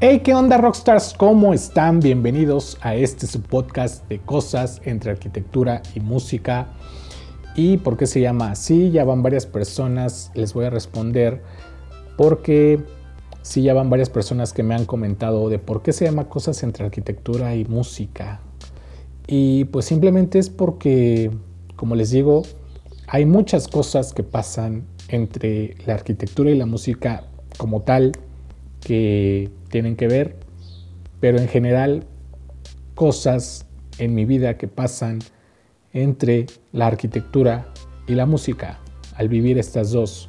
Hey, ¿qué onda Rockstars? ¿Cómo están? Bienvenidos a este subpodcast de cosas entre arquitectura y música. ¿Y por qué se llama así? Ya van varias personas, les voy a responder porque sí, ya van varias personas que me han comentado de por qué se llama cosas entre arquitectura y música. Y pues simplemente es porque, como les digo, hay muchas cosas que pasan entre la arquitectura y la música como tal que tienen que ver, pero en general cosas en mi vida que pasan entre la arquitectura y la música al vivir estas dos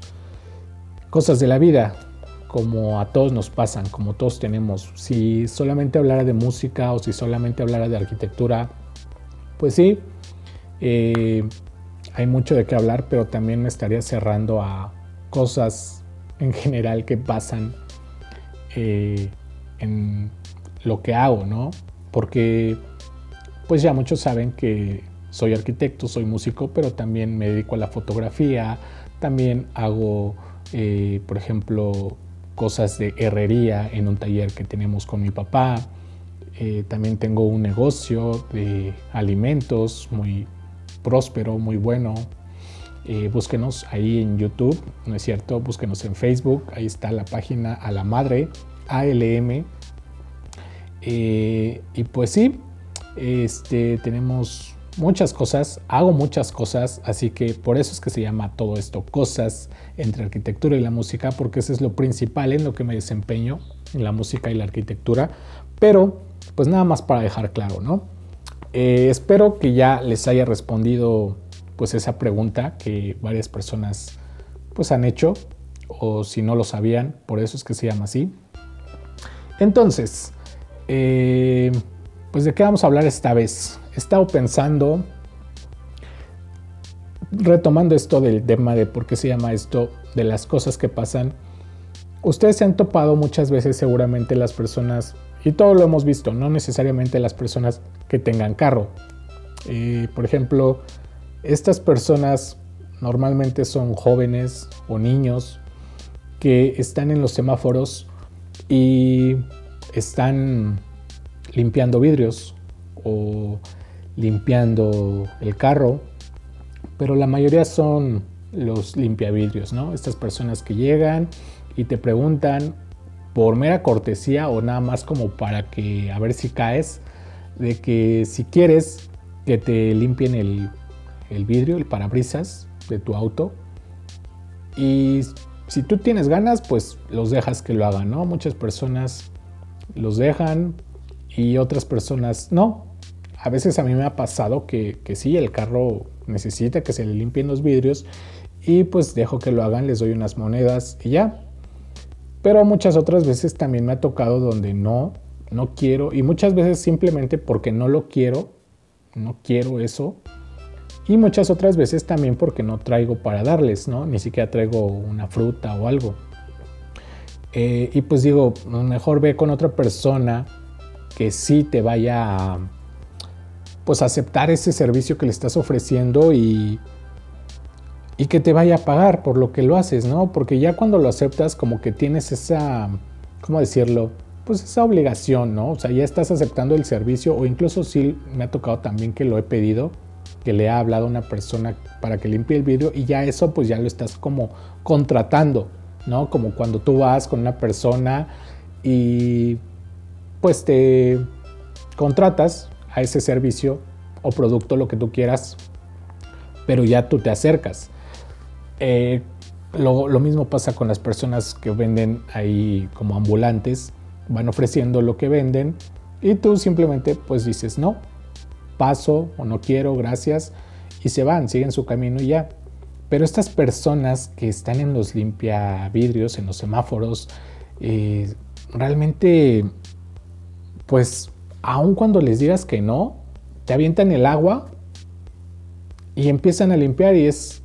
cosas de la vida como a todos nos pasan, como todos tenemos. Si solamente hablara de música o si solamente hablara de arquitectura, pues sí, eh, hay mucho de qué hablar, pero también me estaría cerrando a cosas en general que pasan eh, en lo que hago, ¿no? Porque pues ya muchos saben que soy arquitecto, soy músico, pero también me dedico a la fotografía, también hago, eh, por ejemplo, cosas de herrería en un taller que tenemos con mi papá. Eh, también tengo un negocio de alimentos muy próspero, muy bueno. búsquenos ahí en YouTube, ¿no es cierto? Búsquenos en Facebook, ahí está la página a la madre ALM. Eh, y pues sí, este, tenemos muchas cosas, hago muchas cosas, así que por eso es que se llama todo esto cosas entre arquitectura y la música, porque eso es lo principal en lo que me desempeño, en la música y la arquitectura. Pero, pues nada más para dejar claro, ¿no? Eh, espero que ya les haya respondido pues esa pregunta que varias personas pues han hecho o si no lo sabían, por eso es que se llama así. Entonces, eh, pues de qué vamos a hablar esta vez. He estado pensando, retomando esto del tema de por qué se llama esto, de las cosas que pasan. Ustedes se han topado muchas veces seguramente las personas, y todo lo hemos visto, no necesariamente las personas que tengan carro. Por ejemplo, estas personas normalmente son jóvenes o niños que están en los semáforos y están limpiando vidrios o limpiando el carro, pero la mayoría son los limpiavidrios, ¿no? Estas personas que llegan y te preguntan por mera cortesía o nada más como para que a ver si caes, de que si quieres que te limpien el, el vidrio, el parabrisas de tu auto y si tú tienes ganas, pues los dejas que lo hagan, ¿no? Muchas personas los dejan y otras personas no. A veces a mí me ha pasado que, sí, el carro necesita que se le limpien los vidrios y pues dejo que lo hagan, les doy unas monedas y ya. Pero muchas otras veces también me ha tocado donde no, no quiero y muchas veces simplemente porque no lo quiero, no quiero eso, y muchas otras veces también porque no traigo para darles, ¿no? Ni siquiera traigo una fruta o algo. Eh, y pues digo, mejor ve con otra persona que sí te vaya a pues aceptar ese servicio que le estás ofreciendo y, y que te vaya a pagar por lo que lo haces, ¿no? Porque ya cuando lo aceptas como que tienes esa, ¿cómo decirlo? Pues esa obligación, ¿no? O sea, ya estás aceptando el servicio o incluso sí me ha tocado también que lo he pedido que le ha hablado una persona para que limpie el vidrio y ya eso pues ya lo estás como contratando, ¿no? Como cuando tú vas con una persona y pues te contratas a ese servicio o producto, lo que tú quieras, pero ya tú te acercas. Eh, lo, lo, mismo pasa con las personas que venden ahí como ambulantes, van ofreciendo lo que venden y tú simplemente pues dices no, paso o no quiero, gracias, y se van, siguen su camino y ya. Pero estas personas que están en los limpiavidrios, en los semáforos, eh, realmente, pues, aun cuando les digas que no, te avientan el agua y empiezan a limpiar y es,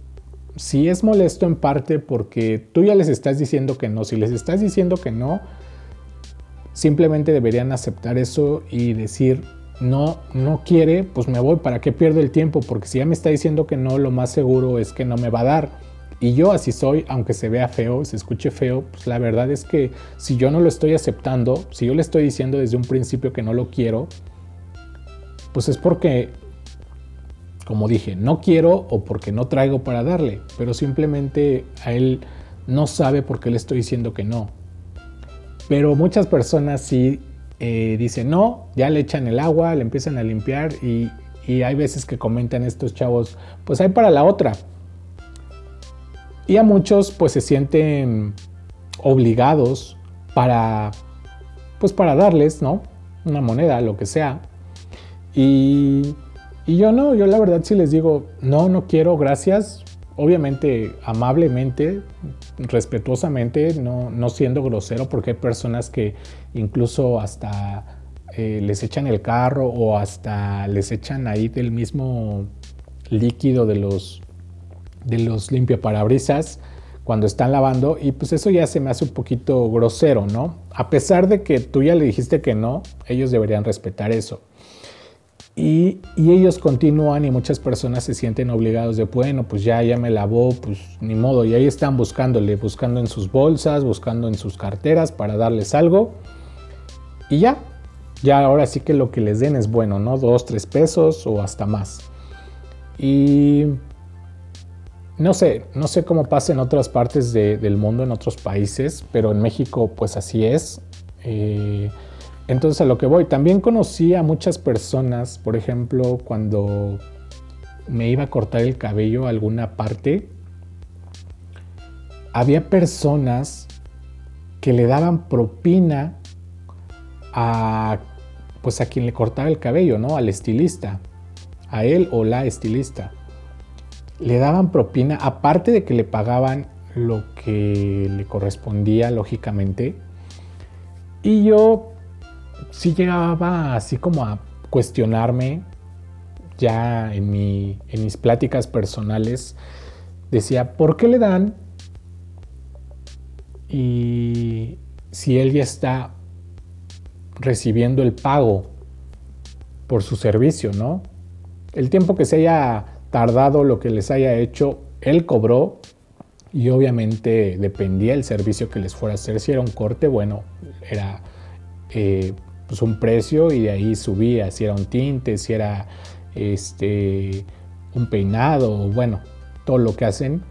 si es molesto en parte porque tú ya les estás diciendo que no, si les estás diciendo que no, simplemente deberían aceptar eso y decir, no, no quiere, pues me voy, ¿para qué pierdo el tiempo? Porque si ya me está diciendo que no, lo más seguro es que no me va a dar. Y yo así soy, aunque se vea feo, se escuche feo, pues la verdad es que si yo no lo estoy aceptando, si yo le estoy diciendo desde un principio que no lo quiero, pues es porque, como dije, no quiero o porque no traigo para darle, pero simplemente a él no sabe por qué le estoy diciendo que no. Pero muchas personas sí eh, dicen no, ya le echan el agua, le empiezan a limpiar y, y hay veces que comentan estos chavos, pues hay para la otra. Y a muchos pues se sienten obligados para pues para darles, ¿no? Una moneda, lo que sea. Y, y yo no, yo la verdad sí les digo, no, no quiero, gracias. Obviamente, amablemente, respetuosamente, no, no siendo grosero, porque hay personas que incluso hasta eh, les echan el carro o hasta les echan ahí del mismo líquido de los, de los limpiaparabrisas cuando están lavando y pues eso ya se me hace un poquito grosero, ¿no? A pesar de que tú ya le dijiste que no, ellos deberían respetar eso. Y, y, ellos continúan y muchas personas se sienten obligados de, bueno, pues ya, ya me lavó, pues ni modo. Y ahí están buscándole, buscando en sus bolsas, buscando en sus carteras para darles algo. Y ya, ya ahora sí que lo que les den es bueno, ¿no? Dos, tres pesos o hasta más. Y no sé, no sé cómo pasa en otras partes del mundo, en otros países, pero en México pues así es. Eh, entonces a lo que voy, también conocí a muchas personas, por ejemplo, cuando me iba a cortar el cabello a alguna parte, había personas que le daban propina a pues a quien le cortaba el cabello, ¿no? Al estilista, a él o la estilista. Le daban propina, aparte de que le pagaban lo que le correspondía, lógicamente. Y yo sí llegaba así como a cuestionarme, ya en, mi, en mis pláticas personales, decía, ¿por qué le dan? Y si él ya está recibiendo el pago por su servicio, ¿no? El tiempo que se haya tardado, lo que les haya hecho, él cobró y obviamente dependía el servicio que les fuera a hacer. Si era un corte, bueno, era eh, pues un precio y de ahí subía. Si era un tinte, si era este, un peinado, bueno, todo lo que hacen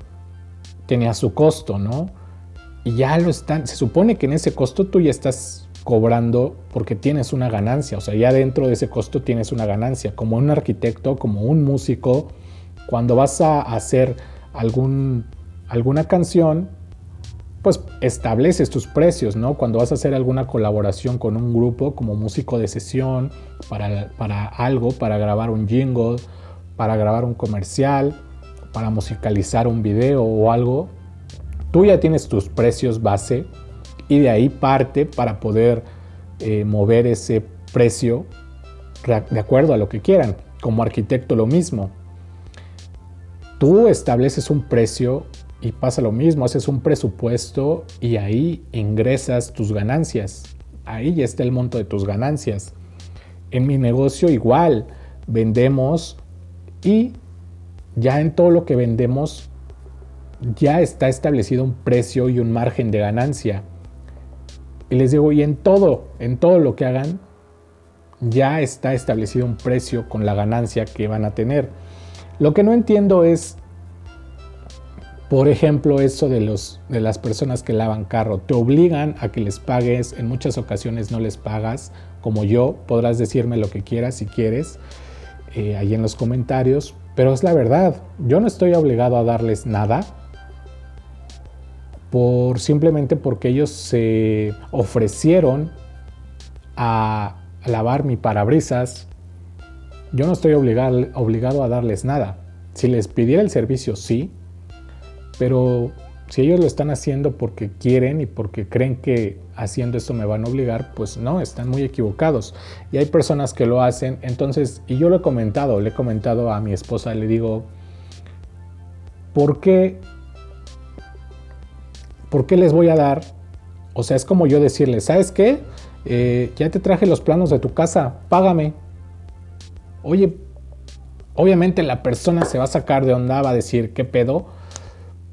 tenía su costo, ¿no? Y ya lo están, se supone que en ese costo tú ya estás cobrando porque tienes una ganancia, o sea, ya dentro de ese costo tienes una ganancia, como un arquitecto, como un músico, cuando vas a hacer algún, alguna canción, pues estableces tus precios, ¿no? Cuando vas a hacer alguna colaboración con un grupo como músico de sesión, para, para algo, para grabar un jingle, para grabar un comercial, para musicalizar un video o algo, tú ya tienes tus precios base y de ahí parte para poder eh, mover ese precio de acuerdo a lo que quieran. Como arquitecto lo mismo. Tú estableces un precio y pasa lo mismo, haces un presupuesto y ahí ingresas tus ganancias. Ahí ya está el monto de tus ganancias. En mi negocio igual, vendemos y ya en todo lo que vendemos ya está establecido un precio y un margen de ganancia. Y les digo, y en todo, en todo lo que hagan, ya está establecido un precio con la ganancia que van a tener. Lo que no entiendo es, por ejemplo, eso de, los, de las personas que lavan carro. Te obligan a que les pagues, en muchas ocasiones no les pagas, como yo, podrás decirme lo que quieras si quieres, eh, ahí en los comentarios, pero es la verdad, yo no estoy obligado a darles nada, por simplemente porque ellos se ofrecieron a lavar mi parabrisas. Yo no estoy obligado, obligado a darles nada. Si les pidiera el servicio, sí, pero si ellos lo están haciendo porque quieren y porque creen que haciendo esto me van a obligar, pues no, están muy equivocados. Y hay personas que lo hacen, entonces, y yo lo he comentado, le he comentado a mi esposa, le digo, ¿por qué ¿por qué les voy a dar? O sea, es como yo decirles, ¿sabes qué? Eh, ya te traje los planos de tu casa, págame. Oye, obviamente la persona se va a sacar de onda, va a decir, ¿qué pedo?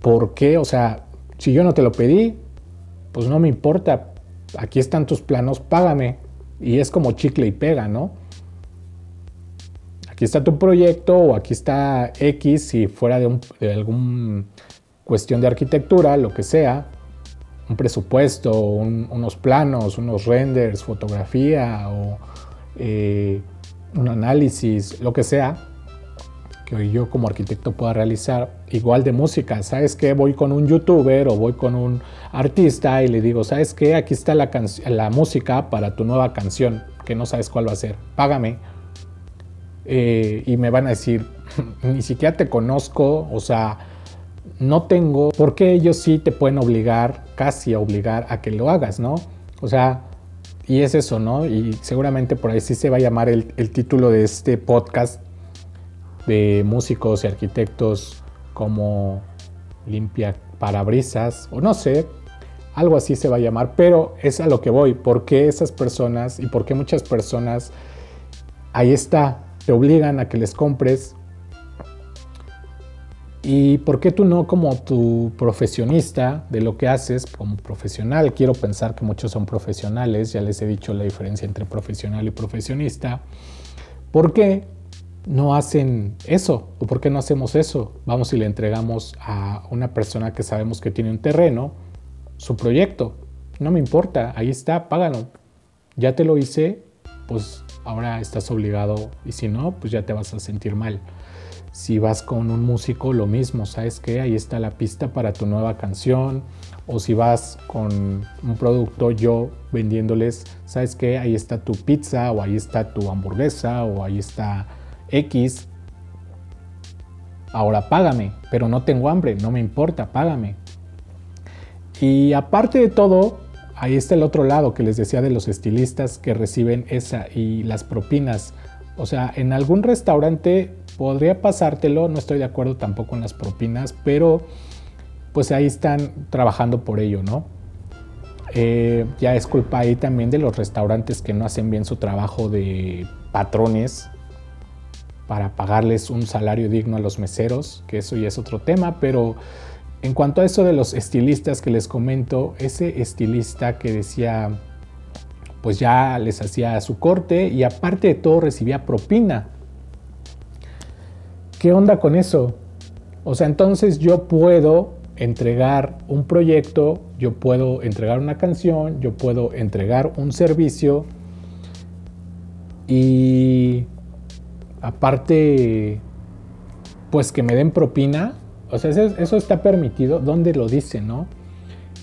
¿Por qué? O sea, si yo no te lo pedí, pues no me importa. Aquí están tus planos, págame. Y es como chicle y pega, ¿no? Aquí está tu proyecto o aquí está X si fuera de, un, de alguna cuestión de arquitectura, lo que sea, un presupuesto, unos planos, unos renders, fotografía o eh, un análisis, lo que sea, que yo como arquitecto pueda realizar, igual de música, ¿sabes qué? Voy con un youtuber o voy con un artista y le digo, ¿sabes qué? Aquí está la, la música para tu nueva canción, que no sabes cuál va a ser, págame. Eh, y me van a decir, ni siquiera te conozco, o sea, no tengo, porque ellos sí te pueden obligar, casi obligar a que lo hagas, ¿no? O sea, y es eso, ¿no? Y seguramente por ahí sí se va a llamar el título de este podcast de músicos y arquitectos como limpia parabrisas, o no sé, algo así se va a llamar, pero es a lo que voy, ¿por qué esas personas y por qué muchas personas, ahí está, te obligan a que les compres ¿Y por qué tú no como tu profesionista de lo que haces, como profesional? Quiero pensar que muchos son profesionales, ya les he dicho la diferencia entre profesional y profesionista. ¿Por qué no hacen eso? ¿O por qué no hacemos eso? Vamos y le entregamos a una persona que sabemos que tiene un terreno su proyecto. No me importa, ahí está, págalo. Ya te lo hice, pues ahora estás obligado y si no, pues ya te vas a sentir mal. Si vas con un músico, lo mismo, ¿sabes qué? Ahí está la pista para tu nueva canción. O si vas con un producto, yo vendiéndoles, ¿sabes qué? Ahí está tu pizza, o ahí está tu hamburguesa, o ahí está X. Ahora págame, pero no tengo hambre, no me importa, págame. Y aparte de todo, ahí está el otro lado que les decía de los estilistas que reciben esa y las propinas. O sea, en algún restaurante podría pasártelo, no estoy de acuerdo tampoco en las propinas, pero pues ahí están trabajando por ello, ¿no? Eh, ya es culpa ahí también de los restaurantes que no hacen bien su trabajo de patrones para pagarles un salario digno a los meseros, que eso ya es otro tema, pero en cuanto a eso de los estilistas que les comento, ese estilista que decía, pues ya les hacía su corte y aparte de todo recibía propina. ¿Qué onda con eso? O sea, entonces yo puedo entregar un proyecto, yo puedo entregar una canción, yo puedo entregar un servicio y aparte, pues que me den propina. O sea, eso, está permitido. ¿Dónde lo dicen, no?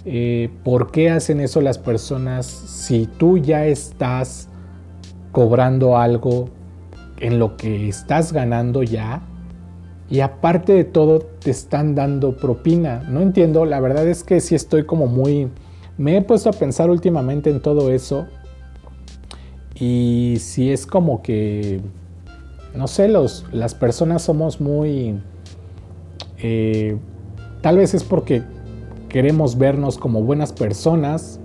Eh, ¿Por qué hacen eso las personas si tú ya estás cobrando algo en lo que estás ganando ya? y aparte de todo te están dando propina. No entiendo, la verdad es que sí estoy como muy... Me he puesto a pensar últimamente en todo eso y si es como que, no sé, los, las personas somos muy... Eh, tal vez es porque queremos vernos como buenas personas,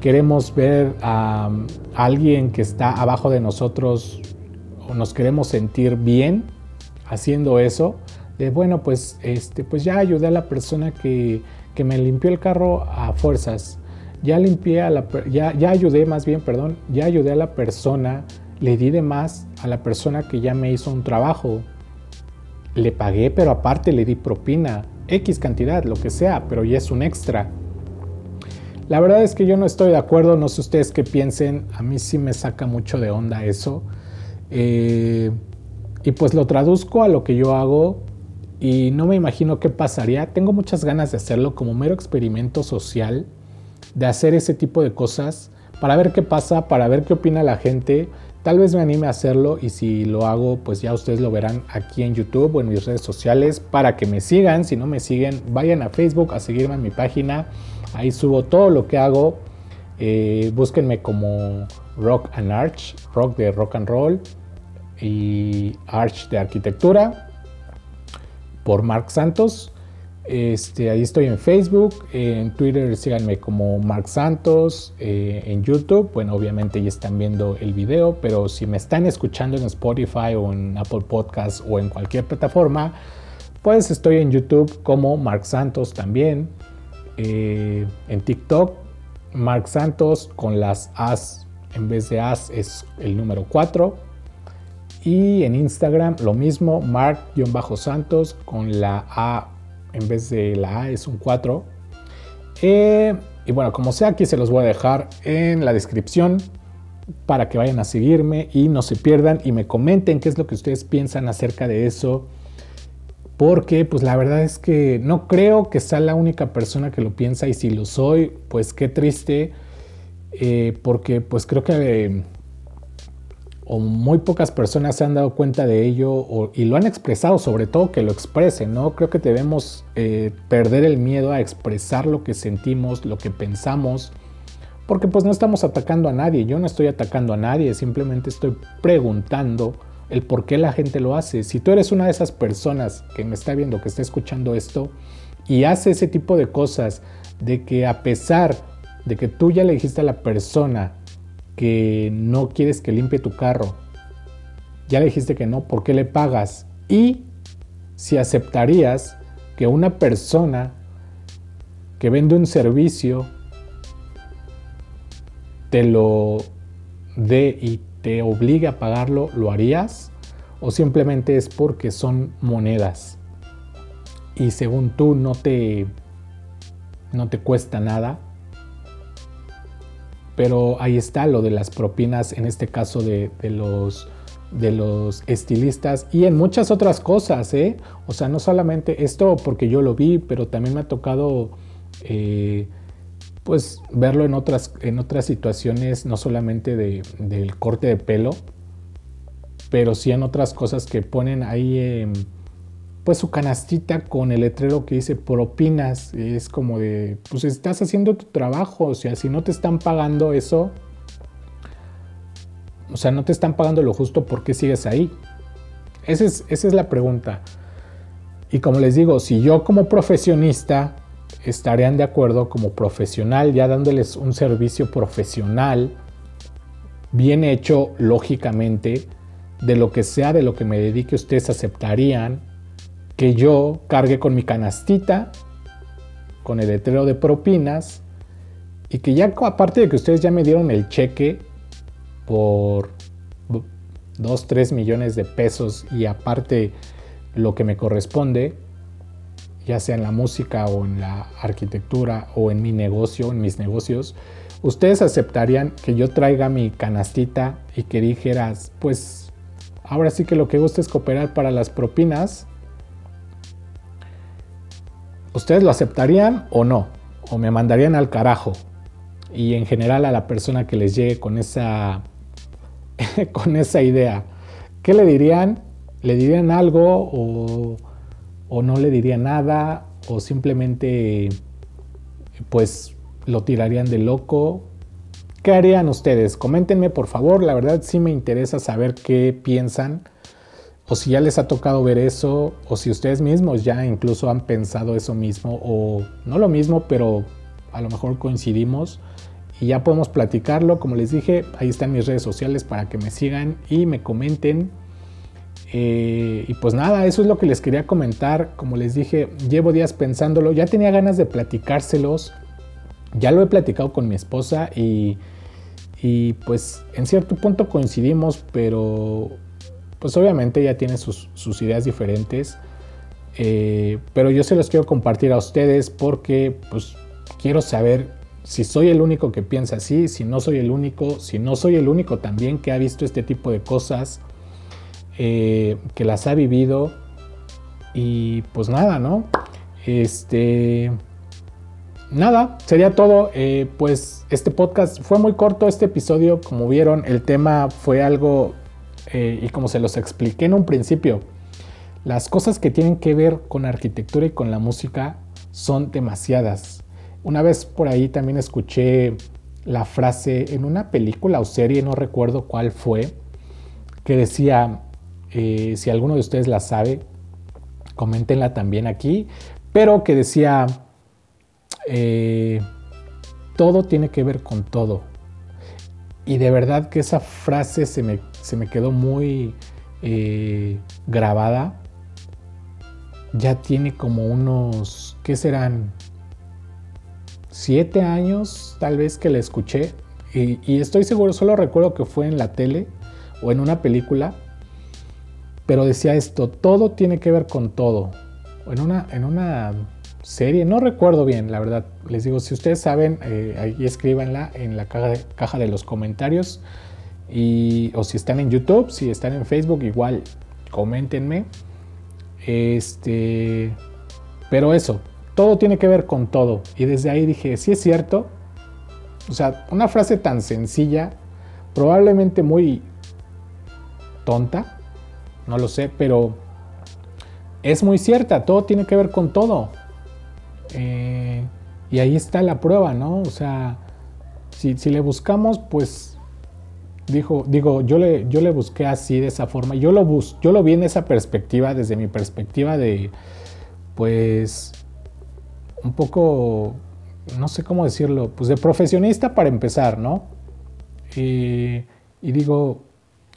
queremos ver a alguien que está abajo de nosotros o nos queremos sentir bien haciendo eso, de bueno, pues, este, pues ya ayudé a la persona que, que me limpió el carro a fuerzas, ya limpié a la, ya, ya ayudé más bien, perdón, ya ayudé a la persona, le di de más a la persona que ya me hizo un trabajo, le pagué, pero aparte le di propina, X cantidad, lo que sea, pero ya es un extra. La verdad es que yo no estoy de acuerdo, no sé ustedes qué piensen, a mí sí me saca mucho de onda eso. Eh, y pues lo traduzco a lo que yo hago y no me imagino qué pasaría. Tengo muchas ganas de hacerlo como mero experimento social, de hacer ese tipo de cosas para ver qué pasa, para ver qué opina la gente. Tal vez me anime a hacerlo y si lo hago, pues ya ustedes lo verán aquí en YouTube o en mis redes sociales para que me sigan. Si no me siguen, vayan a Facebook a seguirme en mi página. Ahí subo todo lo que hago. Eh, búsquenme como Rock and Arch, rock de rock and roll y Arch de Arquitectura por Mark Santos. Este, ahí estoy en Facebook, en Twitter síganme como Mark Santos, eh, en YouTube, bueno obviamente ya están viendo el video, pero si me están escuchando en Spotify o en Apple Podcasts o en cualquier plataforma, Pues estoy en YouTube como Mark Santos también. Eh, en TikTok, Mark Santos con las As en vez de As es el número 4. Y en Instagram lo mismo, Mark-Santos con la A en vez de la A es un 4. Eh, y bueno, como sea, aquí se los voy a dejar en la descripción para que vayan a seguirme y no se pierdan y me comenten qué es lo que ustedes piensan acerca de eso. Porque pues la verdad es que no creo que sea la única persona que lo piensa y si lo soy, pues qué triste. Eh, porque pues creo que o muy pocas personas se han dado cuenta de ello y lo han expresado, sobre todo que lo expresen, ¿no? Creo que debemos eh, perder el miedo a expresar lo que sentimos, lo que pensamos, porque pues no estamos atacando a nadie, yo no estoy atacando a nadie, simplemente estoy preguntando el por qué la gente lo hace. Si tú eres una de esas personas que me está viendo, que está escuchando esto y hace ese tipo de cosas, de que a pesar de que tú ya le dijiste a la persona, que no quieres que limpie tu carro. Ya le dijiste que no, ¿por qué le pagas? Y si aceptarías que una persona que vende un servicio te lo dé y te obligue a pagarlo, ¿lo harías? ¿O simplemente es porque son monedas? Y según tú no te, no te cuesta nada pero ahí está lo de las propinas, en este caso de, los, de los estilistas y en muchas otras cosas, ¿eh? O sea, no solamente esto porque yo lo vi, pero también me ha tocado, eh, pues, verlo en otras, en otras situaciones, no solamente de, del corte de pelo, pero sí en otras cosas que ponen ahí pues su canastita con el letrero que dice propinas. Es como de, pues estás haciendo tu trabajo, o sea, si no te están pagando eso, o sea, no te están pagando lo justo, ¿por qué sigues ahí? Esa es, esa es la pregunta. Y como les digo, si yo como profesionista estarían de acuerdo como profesional, ya dándoles un servicio profesional, bien hecho, lógicamente, de lo que sea, de lo que me dedique, ustedes aceptarían que yo cargue con mi canastita, con el letrero de propinas, y que ya aparte de que ustedes ya me dieron el cheque por 2, 3 millones de pesos y aparte lo que me corresponde, ya sea en la música o en la arquitectura o en mi negocio, en mis negocios, ustedes aceptarían que yo traiga mi canastita y que dijeras, pues ahora sí que lo que gusta es cooperar para las propinas ¿Ustedes lo aceptarían o no? ¿O me mandarían al carajo? Y en general a la persona que les llegue con esa, con esa idea. ¿Qué le dirían? ¿Le dirían algo o, o no le dirían nada? ¿O simplemente pues lo tirarían de loco? ¿Qué harían ustedes? Coméntenme por favor, la verdad sí me interesa saber qué piensan o si ya les ha tocado ver eso, o si ustedes mismos ya incluso han pensado eso mismo, o no lo mismo, pero a lo mejor coincidimos y ya podemos platicarlo. Como les dije, ahí están mis redes sociales para que me sigan y me comenten. Eh, y pues nada, eso es lo que les quería comentar. Como les dije, llevo días pensándolo, ya tenía ganas de platicárselos. Ya lo he platicado con mi esposa y, y pues en cierto punto coincidimos, pero pues obviamente ya tiene sus, ideas diferentes, eh, pero yo se los quiero compartir a ustedes porque pues quiero saber si soy el único que piensa así, si no soy el único, si no soy el único también que ha visto este tipo de cosas, eh, que las ha vivido y pues nada, ¿no? Este... Nada, sería todo. Eh, pues este podcast fue muy corto, este episodio, como vieron, el tema fue algo eh, y como se los expliqué en un principio, las cosas que tienen que ver con arquitectura y con la música son demasiadas. Una vez por ahí también escuché la frase en una película o serie, no recuerdo cuál fue, que decía, eh, si alguno de ustedes la sabe, coméntenla también aquí, pero que decía, eh, todo tiene que ver con todo. Y de verdad que esa frase se me, se me quedó muy eh, grabada. ya tiene como unos, ¿qué serán? Siete años tal vez que la escuché. Y, estoy seguro, solo recuerdo que fue en la tele o en una película. Pero decía esto, todo tiene que ver con todo. En una, en una serie, no recuerdo bien, la verdad. Les digo, si ustedes saben, eh, ahí escríbanla en la caja caja de los comentarios. Y, o si están en YouTube, si están en Facebook, igual coméntenme. Este, pero eso, todo tiene que ver con todo. Y desde ahí dije, sí es cierto. O sea, una frase tan sencilla, probablemente muy tonta, no lo sé, pero es muy cierta, todo tiene que ver con todo. Eh, y ahí está la prueba, ¿no? O sea, si, le buscamos, pues, dijo, digo, yo le, yo le busqué así, de esa forma. Yo lo, bus, yo lo vi en esa perspectiva, desde mi perspectiva de, pues, un poco, no sé cómo decirlo, pues de profesionista para empezar, ¿no? y digo,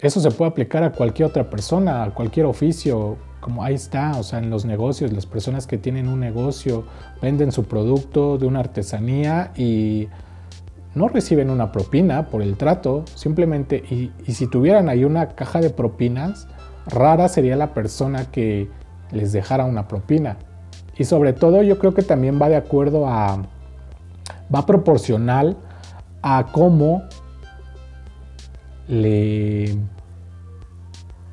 eso se puede aplicar a cualquier otra persona, a cualquier oficio, como ahí está, o sea, en los negocios, las personas que tienen un negocio venden su producto de una artesanía y no reciben una propina por el trato, simplemente, y, si tuvieran ahí una caja de propinas, rara sería la persona que les dejara una propina. Y sobre todo yo creo que también va de acuerdo a, va proporcional a cómo le,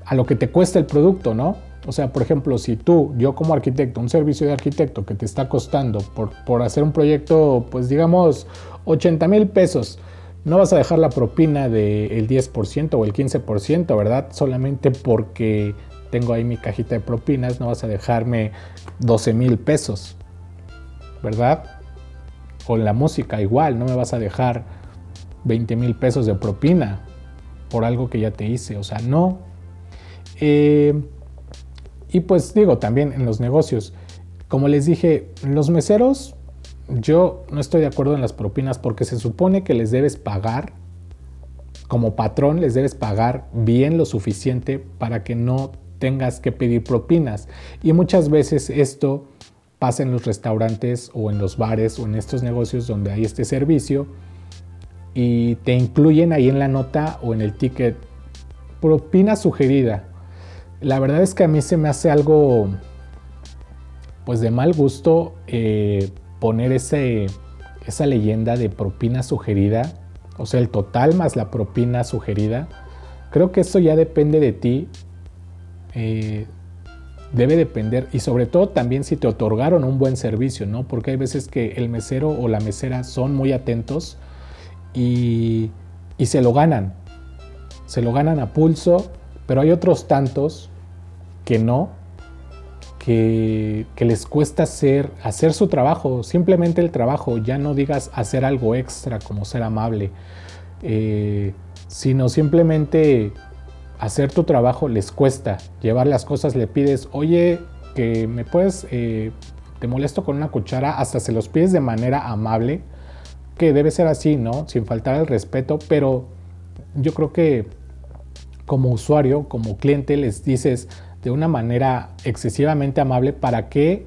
a lo que te cuesta el producto, ¿no? O sea, por ejemplo, si tú, yo como arquitecto, un servicio de arquitecto que te está costando por, por hacer un proyecto, pues digamos, 80 mil pesos, no vas a dejar la propina del 10% o el 15%, ¿verdad? Solamente porque tengo ahí mi cajita de propinas, no vas a dejarme 12 mil pesos, ¿verdad? Con la música igual, no me vas a dejar 20 mil pesos de propina por algo que ya te hice, o sea, no. Eh, y pues digo, también en los negocios, como les dije, los meseros, yo no estoy de acuerdo en las propinas porque se supone que les debes pagar, como patrón les debes pagar bien lo suficiente para que no tengas que pedir propinas. Y muchas veces esto pasa en los restaurantes o en los bares o en estos negocios donde hay este servicio y te incluyen ahí en la nota o en el ticket propina sugerida la verdad es que a mí se me hace algo, pues de mal gusto, eh, poner ese, esa leyenda de propina sugerida, o sea, el total más la propina sugerida. Creo que eso ya depende de ti. Eh, debe depender y sobre todo también si te otorgaron un buen servicio, ¿no? Porque hay veces que el mesero o la mesera son muy atentos y, y se lo ganan. Se lo ganan a pulso pero hay otros tantos que no, que, les cuesta hacer, hacer su trabajo, simplemente el trabajo, ya no digas hacer algo extra como ser amable, eh, sino simplemente hacer tu trabajo les cuesta, llevar las cosas, le pides, oye, que me puedes, eh, te molesto con una cuchara, hasta se los pides de manera amable, que debe ser así, ¿no? Sin faltar el respeto, pero yo creo que como usuario, como cliente, les dices de una manera excesivamente amable para que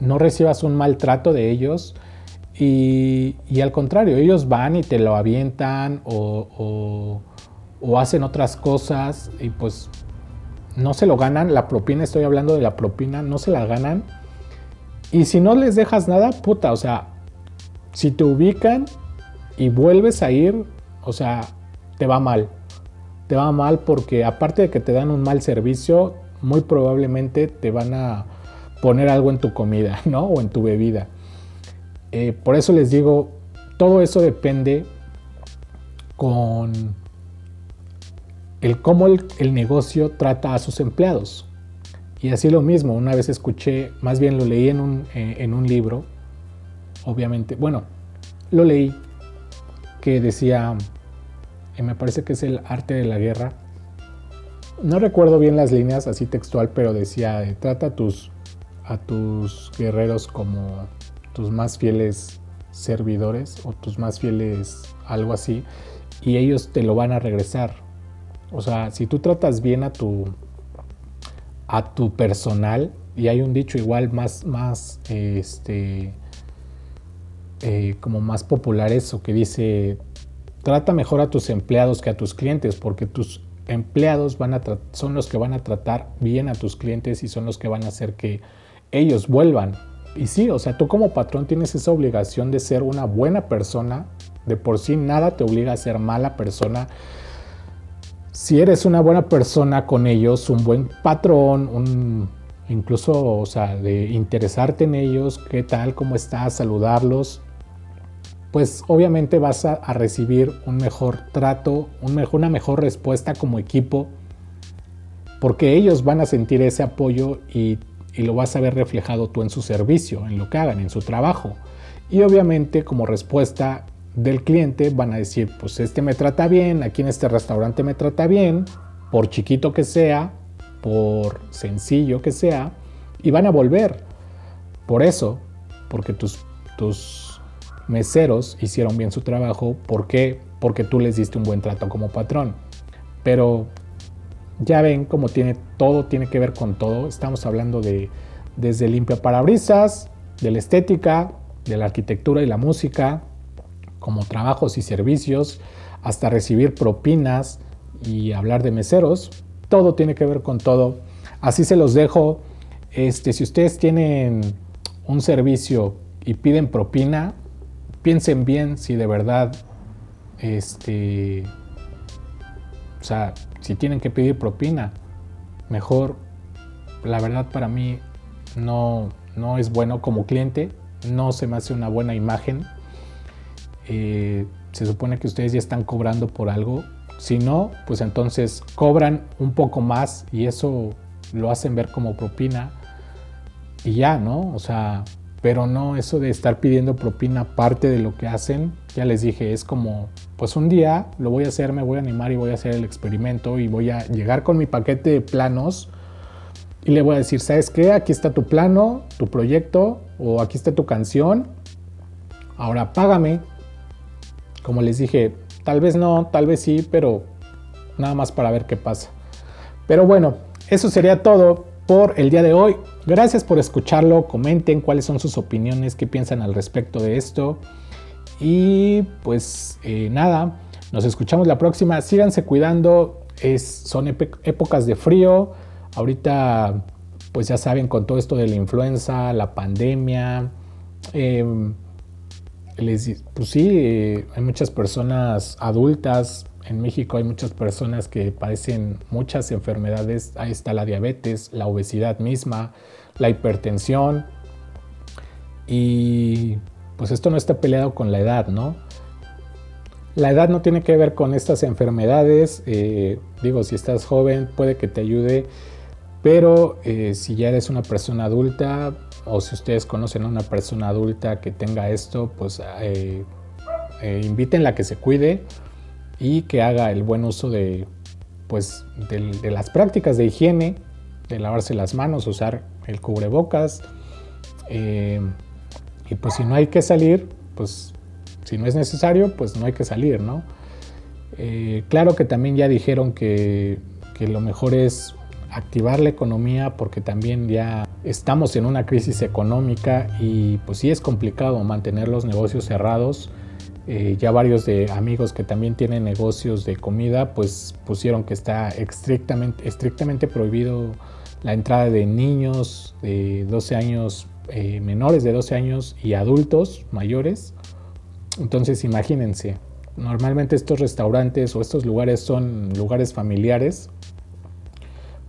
no recibas un maltrato de ellos y, al contrario, ellos van y te lo avientan o, o, hacen otras cosas y pues no se lo ganan, la propina, estoy hablando de la propina, no se la ganan. Y si no les dejas nada, puta, o sea, si te ubican y vuelves a ir, o sea, te va mal te va mal porque aparte de que te dan un mal servicio, muy probablemente te van a poner algo en tu comida, ¿no? O en tu bebida. Eh, por eso les digo, todo eso depende con el cómo el, negocio trata a sus empleados. Y así lo mismo, una vez escuché, más bien lo leí en un, eh, en un libro, obviamente, bueno, lo leí que decía, me parece que es el arte de la guerra. No recuerdo bien las líneas así textual, pero decía, eh, trata a tus, a tus guerreros como tus más fieles servidores o tus más fieles algo así, y ellos te lo van a regresar. O sea, si tú tratas bien a tu, a tu personal, y hay un dicho igual más, más, este, eh, como más popular eso, que dice, trata mejor a tus empleados que a tus clientes, porque tus empleados son los que van a tratar bien a tus clientes y son los que van a hacer que ellos vuelvan. Y sí, o sea, tú como patrón tienes esa obligación de ser una buena persona. De por sí nada te obliga a ser mala persona. Si eres una buena persona con ellos, un buen patrón, incluso, o sea, de interesarte en ellos, qué tal, cómo estás, saludarlos, pues obviamente vas a, recibir un mejor trato, una mejor respuesta como equipo, porque ellos van a sentir ese apoyo y, lo vas a ver reflejado tú en su servicio, en lo que hagan, en su trabajo. Y obviamente como respuesta del cliente van a decir, pues este me trata bien, aquí en este restaurante me trata bien, por chiquito que sea, por sencillo que sea, y van a volver. Por eso, porque tus, tus meseros hicieron bien su trabajo. ¿Por qué? Porque tú les diste un buen trato como patrón. Pero ya ven cómo tiene todo, tiene que ver con todo. Estamos hablando de desde limpia parabrisas, de la estética, de la arquitectura y la música, como trabajos y servicios, hasta recibir propinas y hablar de meseros. Todo tiene que ver con todo. Así se los dejo. Este, si ustedes tienen un servicio y piden propina, piensen bien si de verdad, este, o sea, si tienen que pedir propina, mejor, la verdad para mí no, no es bueno como cliente, no se me hace una buena imagen. Eh, se supone que ustedes ya están cobrando por algo. Si no, pues entonces cobran un poco más y eso lo hacen ver como propina. Y ya, ¿no? O sea, pero no eso de estar pidiendo propina parte de lo que hacen. Ya les dije, es como, pues un día lo voy a hacer, me voy a animar y voy a hacer el experimento y voy a llegar con mi paquete de planos y le voy a decir, ¿sabes qué? Aquí está tu plano, tu proyecto o aquí está tu canción. Ahora págame. Como les dije, tal vez no, tal vez sí, pero nada más para ver qué pasa. Pero bueno, eso sería todo por el día de hoy. Gracias por escucharlo, comenten cuáles son sus opiniones, qué piensan al respecto de esto. Y pues eh, nada, nos escuchamos la próxima. Síganse cuidando, es, son épocas de frío. Ahorita pues ya saben con todo esto de la influenza, la pandemia. Pues sí, eh, hay muchas personas adultas en México hay muchas personas que padecen muchas enfermedades. Ahí está la diabetes, la obesidad misma, la hipertensión. Y pues esto no está peleado con la edad, ¿no? La edad no tiene que ver con estas enfermedades. Eh, digo, si estás joven puede que te ayude, pero eh, si ya eres una persona adulta o si ustedes conocen a una persona adulta que tenga esto, pues eh, invítenla a que se cuide y que haga el buen uso de, pues, de, las prácticas de higiene, de lavarse las manos, usar el cubrebocas. Eh, y pues si no hay que salir, pues si no es necesario, pues no hay que salir, ¿no? Eh, claro que también ya dijeron que, que lo mejor es activar la economía porque también ya estamos en una crisis económica y pues sí es complicado mantener los negocios cerrados eh, ya varios de amigos que también tienen negocios de comida, pues pusieron que está estrictamente, estrictamente prohibido la entrada de niños de 12 años, eh, menores de 12 años y adultos mayores. Entonces imagínense, normalmente estos restaurantes o estos lugares son lugares familiares,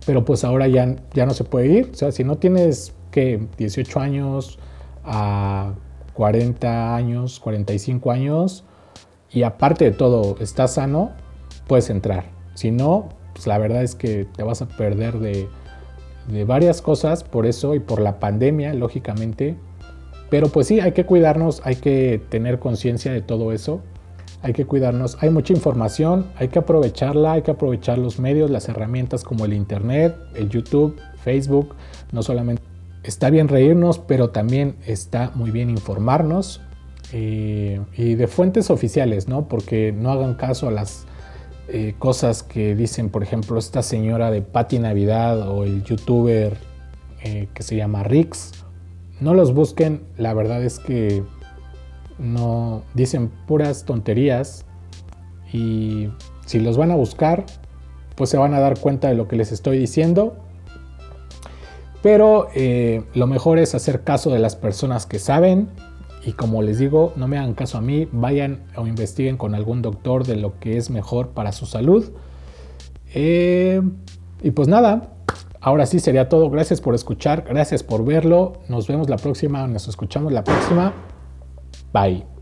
pero pues ahora ya, ya no se puede ir. O sea, si no tienes que 18 años a 40 años, 45 años y aparte de todo estás sano, puedes entrar. Si no, pues la verdad es que te vas a perder de, de varias cosas por eso y por la pandemia, lógicamente. Pero pues sí, hay que cuidarnos, hay que tener conciencia de todo eso, hay que cuidarnos. Hay mucha información, hay que aprovecharla, hay que aprovechar los medios, las herramientas como el Internet, el YouTube, Facebook, no solamente está bien reírnos, pero también está muy bien informarnos eh, y de fuentes oficiales, ¿no? Porque no hagan caso a las eh, cosas que dicen, por ejemplo, esta señora de Patti Navidad o el youtuber eh, que se llama Rix. No los busquen, la verdad es que no dicen puras tonterías y si los van a buscar, pues se van a dar cuenta de lo que les estoy diciendo. Pero eh, lo mejor es hacer caso de las personas que saben y como les digo, no me hagan caso a mí, vayan o investiguen con algún doctor de lo que es mejor para su salud. Eh, y pues nada, ahora sí sería todo. Gracias por escuchar, gracias por verlo. Nos vemos la próxima, nos escuchamos la próxima. Bye.